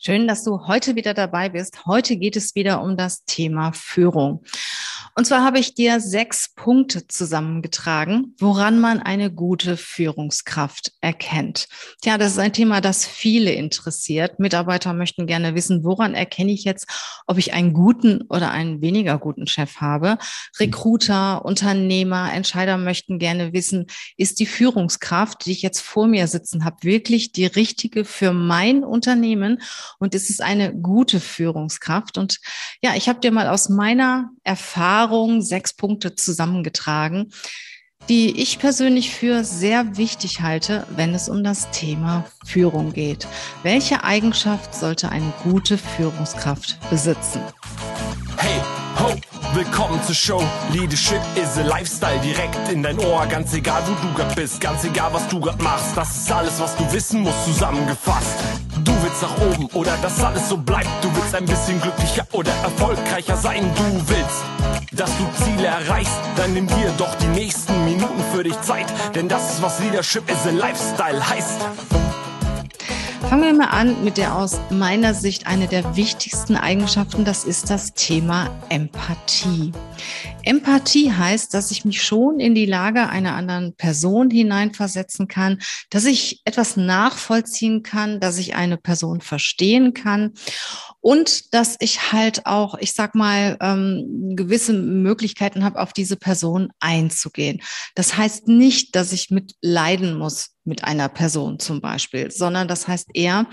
Schön, dass du heute wieder dabei bist. Heute geht es wieder um das Thema Führung. Und zwar habe ich dir sechs Punkte zusammengetragen, woran man eine gute Führungskraft erkennt. Tja, das ist ein Thema, das viele interessiert. Mitarbeiter möchten gerne wissen, woran erkenne ich jetzt, ob ich einen guten oder einen weniger guten Chef habe. Recruiter, Unternehmer, Entscheider möchten gerne wissen, ist die Führungskraft, die ich jetzt vor mir sitzen habe, wirklich die richtige für mein Unternehmen? und es ist eine gute Führungskraft. Und ja, ich habe dir mal aus meiner Erfahrung sechs Punkte zusammengetragen, die ich persönlich für sehr wichtig halte, wenn es um das Thema Führung geht. Welche Eigenschaft sollte eine gute Führungskraft besitzen? Hey, ho! Willkommen zur Show. Leadership is a Lifestyle direkt in dein Ohr. Ganz egal, wo du grad bist, ganz egal, was du grad machst. Das ist alles, was du wissen musst, zusammengefasst. Willst nach oben oder dass alles so bleibt. Du willst ein bisschen glücklicher oder erfolgreicher sein. Du willst, dass du Ziele erreichst. Dann nimm dir doch die nächsten Minuten für dich Zeit. Denn das ist, was Leadership is a Lifestyle heißt. Fangen wir mal an mit der aus meiner Sicht eine der wichtigsten Eigenschaften, das ist das Thema Empathie. Empathie heißt, dass ich mich schon in die Lage einer anderen Person hineinversetzen kann, dass ich etwas nachvollziehen kann, dass ich eine Person verstehen kann und dass ich halt auch, ich sag mal, ähm, gewisse Möglichkeiten habe, auf diese Person einzugehen. Das heißt nicht, dass ich mitleiden muss mit einer Person zum Beispiel, sondern das heißt eher,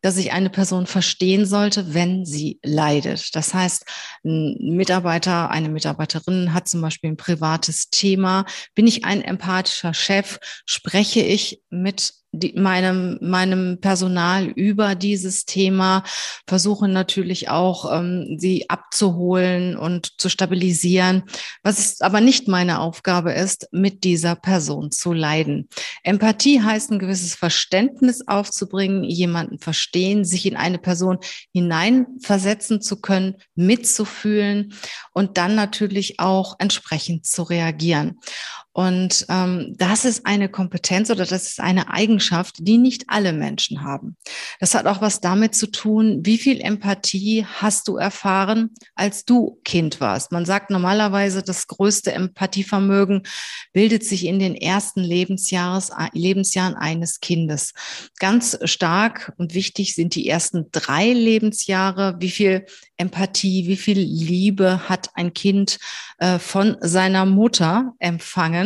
dass ich eine Person verstehen sollte, wenn sie leidet. Das heißt, ein Mitarbeiter, eine Mitarbeiterin hat zum Beispiel ein privates Thema. Bin ich ein empathischer Chef? Spreche ich mit die, meinem, meinem Personal über dieses Thema, versuche natürlich auch, ähm, sie abzuholen und zu stabilisieren. Was aber nicht meine Aufgabe ist, mit dieser Person zu leiden. Empathie heißt, ein gewisses Verständnis aufzubringen, jemanden verstehen, sich in eine Person hineinversetzen zu können, mitzufühlen und dann natürlich auch entsprechend zu reagieren. Und ähm, das ist eine Kompetenz oder das ist eine Eigenschaft, die nicht alle Menschen haben. Das hat auch was damit zu tun, wie viel Empathie hast du erfahren, als du Kind warst. Man sagt normalerweise, das größte Empathievermögen bildet sich in den ersten Lebensjahres, Lebensjahren eines Kindes. Ganz stark und wichtig sind die ersten drei Lebensjahre. Wie viel Empathie, wie viel Liebe hat ein Kind äh, von seiner Mutter empfangen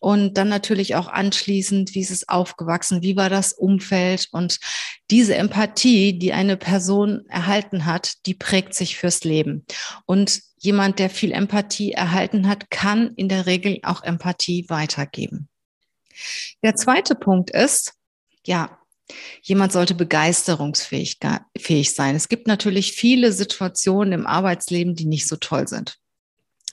und dann natürlich auch anschließend, wie ist es aufgewachsen, wie war das Umfeld und diese Empathie, die eine Person erhalten hat, die prägt sich fürs Leben. Und jemand, der viel Empathie erhalten hat, kann in der Regel auch Empathie weitergeben. Der zweite Punkt ist, ja, Jemand sollte begeisterungsfähig fähig sein. Es gibt natürlich viele Situationen im Arbeitsleben, die nicht so toll sind.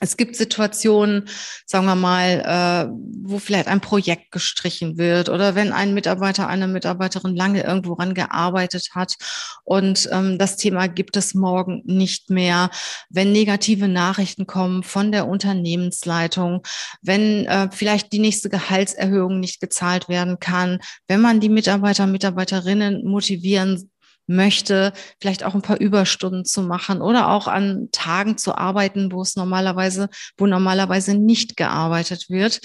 Es gibt Situationen, sagen wir mal, äh, wo vielleicht ein Projekt gestrichen wird oder wenn ein Mitarbeiter, eine Mitarbeiterin lange irgendwo ran gearbeitet hat und ähm, das Thema gibt es morgen nicht mehr, wenn negative Nachrichten kommen von der Unternehmensleitung, wenn äh, vielleicht die nächste Gehaltserhöhung nicht gezahlt werden kann, wenn man die Mitarbeiter, Mitarbeiterinnen motivieren möchte, vielleicht auch ein paar Überstunden zu machen oder auch an Tagen zu arbeiten, wo es normalerweise, wo normalerweise nicht gearbeitet wird,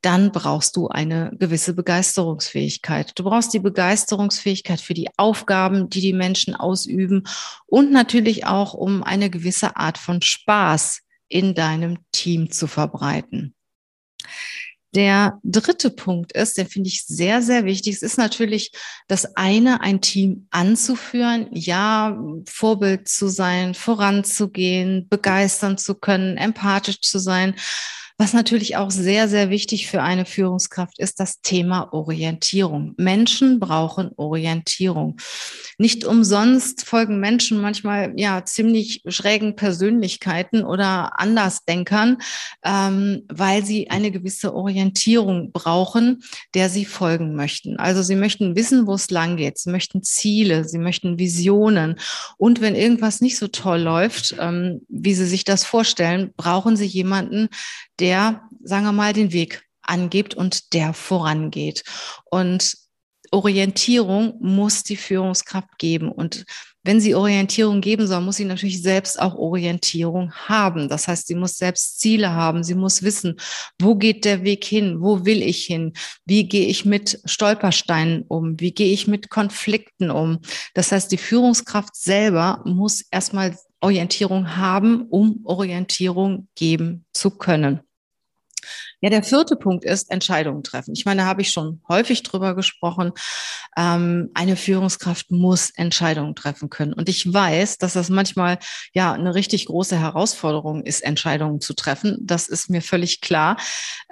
dann brauchst du eine gewisse Begeisterungsfähigkeit. Du brauchst die Begeisterungsfähigkeit für die Aufgaben, die die Menschen ausüben und natürlich auch, um eine gewisse Art von Spaß in deinem Team zu verbreiten. Der dritte Punkt ist, den finde ich sehr, sehr wichtig. Es ist natürlich das eine, ein Team anzuführen, ja, Vorbild zu sein, voranzugehen, begeistern zu können, empathisch zu sein. Was natürlich auch sehr, sehr wichtig für eine Führungskraft ist, das Thema Orientierung. Menschen brauchen Orientierung. Nicht umsonst folgen Menschen manchmal ja ziemlich schrägen Persönlichkeiten oder Andersdenkern, ähm, weil sie eine gewisse Orientierung brauchen, der sie folgen möchten. Also sie möchten wissen, wo es lang geht. Sie möchten Ziele, sie möchten Visionen. Und wenn irgendwas nicht so toll läuft, ähm, wie sie sich das vorstellen, brauchen sie jemanden, der, sagen wir mal, den Weg angibt und der vorangeht. Und Orientierung muss die Führungskraft geben. Und wenn sie Orientierung geben soll, muss sie natürlich selbst auch Orientierung haben. Das heißt, sie muss selbst Ziele haben. Sie muss wissen, wo geht der Weg hin? Wo will ich hin? Wie gehe ich mit Stolpersteinen um? Wie gehe ich mit Konflikten um? Das heißt, die Führungskraft selber muss erstmal Orientierung haben, um Orientierung geben zu können. Ja, der vierte Punkt ist Entscheidungen treffen. Ich meine, da habe ich schon häufig drüber gesprochen. Ähm, eine Führungskraft muss Entscheidungen treffen können. Und ich weiß, dass das manchmal ja eine richtig große Herausforderung ist, Entscheidungen zu treffen. Das ist mir völlig klar,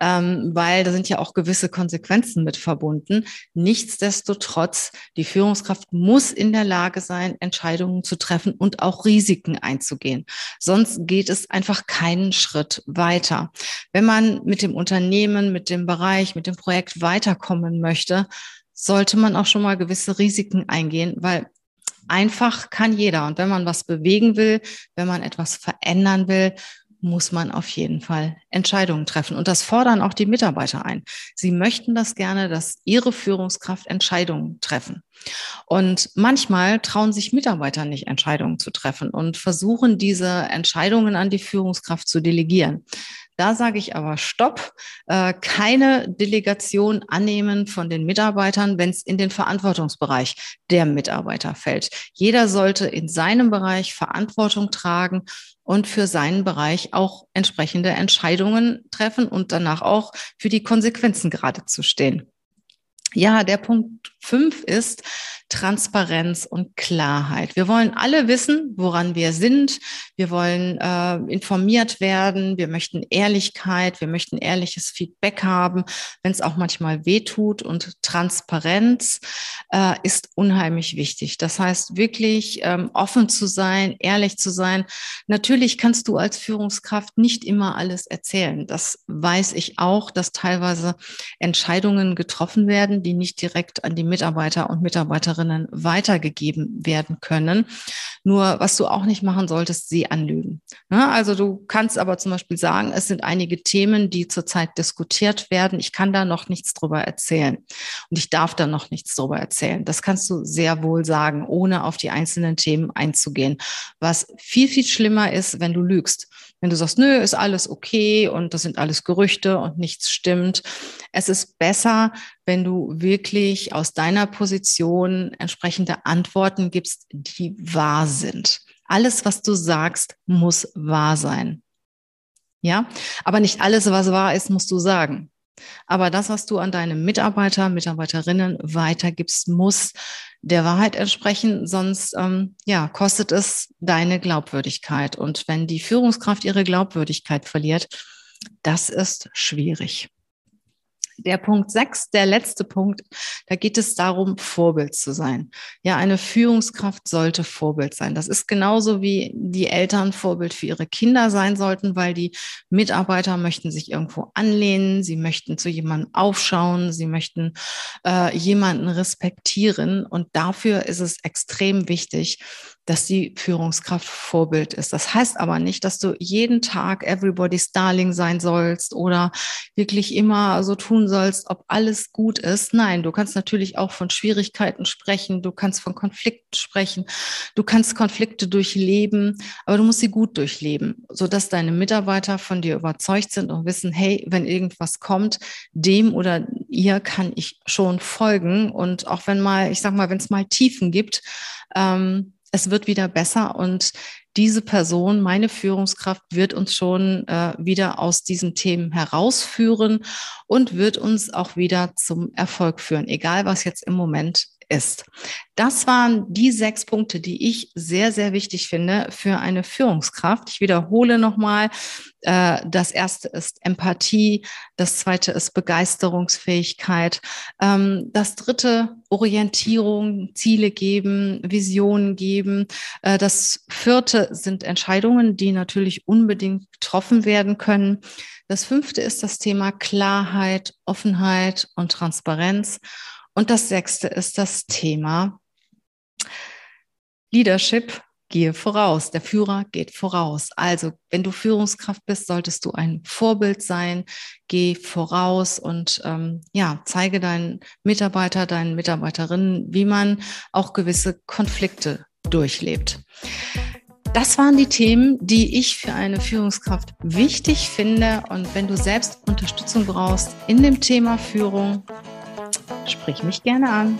ähm, weil da sind ja auch gewisse Konsequenzen mit verbunden. Nichtsdestotrotz, die Führungskraft muss in der Lage sein, Entscheidungen zu treffen und auch Risiken einzugehen. Sonst geht es einfach keinen Schritt weiter. Wenn man mit dem Unternehmen, mit dem Bereich, mit dem Projekt weiterkommen möchte, sollte man auch schon mal gewisse Risiken eingehen, weil einfach kann jeder. Und wenn man was bewegen will, wenn man etwas verändern will, muss man auf jeden Fall Entscheidungen treffen. Und das fordern auch die Mitarbeiter ein. Sie möchten das gerne, dass ihre Führungskraft Entscheidungen treffen. Und manchmal trauen sich Mitarbeiter nicht, Entscheidungen zu treffen und versuchen diese Entscheidungen an die Führungskraft zu delegieren. Da sage ich aber Stopp, äh, keine Delegation annehmen von den Mitarbeitern, wenn es in den Verantwortungsbereich der Mitarbeiter fällt. Jeder sollte in seinem Bereich Verantwortung tragen und für seinen Bereich auch entsprechende Entscheidungen treffen und danach auch für die Konsequenzen gerade zu stehen. Ja, der Punkt fünf ist Transparenz und Klarheit. Wir wollen alle wissen, woran wir sind. Wir wollen äh, informiert werden. Wir möchten Ehrlichkeit. Wir möchten ehrliches Feedback haben, wenn es auch manchmal weh tut. Und Transparenz äh, ist unheimlich wichtig. Das heißt, wirklich ähm, offen zu sein, ehrlich zu sein. Natürlich kannst du als Führungskraft nicht immer alles erzählen. Das weiß ich auch, dass teilweise Entscheidungen getroffen werden, die nicht direkt an die Mitarbeiter und Mitarbeiterinnen weitergegeben werden können. Nur was du auch nicht machen solltest, sie anlügen. Ne? Also du kannst aber zum Beispiel sagen, es sind einige Themen, die zurzeit diskutiert werden. Ich kann da noch nichts drüber erzählen und ich darf da noch nichts drüber erzählen. Das kannst du sehr wohl sagen, ohne auf die einzelnen Themen einzugehen. Was viel, viel schlimmer ist, wenn du lügst. Wenn du sagst, nö, ist alles okay und das sind alles Gerüchte und nichts stimmt. Es ist besser, wenn du wirklich aus deiner Position entsprechende Antworten gibst, die wahr sind. Alles, was du sagst, muss wahr sein. Ja, aber nicht alles, was wahr ist, musst du sagen. Aber das, was du an deine Mitarbeiter, Mitarbeiterinnen weitergibst, muss der Wahrheit entsprechen, sonst ähm, ja, kostet es deine Glaubwürdigkeit. Und wenn die Führungskraft ihre Glaubwürdigkeit verliert, das ist schwierig der Punkt sechs, der letzte Punkt, da geht es darum, Vorbild zu sein. Ja, eine Führungskraft sollte Vorbild sein. Das ist genauso wie die Eltern Vorbild für ihre Kinder sein sollten, weil die Mitarbeiter möchten sich irgendwo anlehnen, sie möchten zu jemandem aufschauen, sie möchten äh, jemanden respektieren. Und dafür ist es extrem wichtig, dass die Führungskraft Vorbild ist. Das heißt aber nicht, dass du jeden Tag everybody's darling sein sollst oder wirklich immer so tun sollst, ob alles gut ist. Nein, du kannst natürlich auch von Schwierigkeiten sprechen, du kannst von Konflikten sprechen, du kannst Konflikte durchleben, aber du musst sie gut durchleben, sodass deine Mitarbeiter von dir überzeugt sind und wissen, hey, wenn irgendwas kommt, dem oder ihr kann ich schon folgen. Und auch wenn mal, ich sag mal, wenn es mal Tiefen gibt, ähm, es wird wieder besser und diese Person, meine Führungskraft, wird uns schon äh, wieder aus diesen Themen herausführen und wird uns auch wieder zum Erfolg führen, egal was jetzt im Moment ist. Das waren die sechs Punkte, die ich sehr, sehr wichtig finde für eine Führungskraft. Ich wiederhole nochmal. Äh, das erste ist Empathie. Das zweite ist Begeisterungsfähigkeit. Ähm, das dritte Orientierung, Ziele geben, Visionen geben. Äh, das vierte sind Entscheidungen, die natürlich unbedingt getroffen werden können. Das fünfte ist das Thema Klarheit, Offenheit und Transparenz. Und das sechste ist das Thema Leadership gehe voraus. Der Führer geht voraus. Also, wenn du Führungskraft bist, solltest du ein Vorbild sein. Geh voraus und ähm, ja, zeige deinen Mitarbeiter, deinen Mitarbeiterinnen, wie man auch gewisse Konflikte durchlebt. Das waren die Themen, die ich für eine Führungskraft wichtig finde. Und wenn du selbst Unterstützung brauchst in dem Thema Führung, sprich mich gerne an.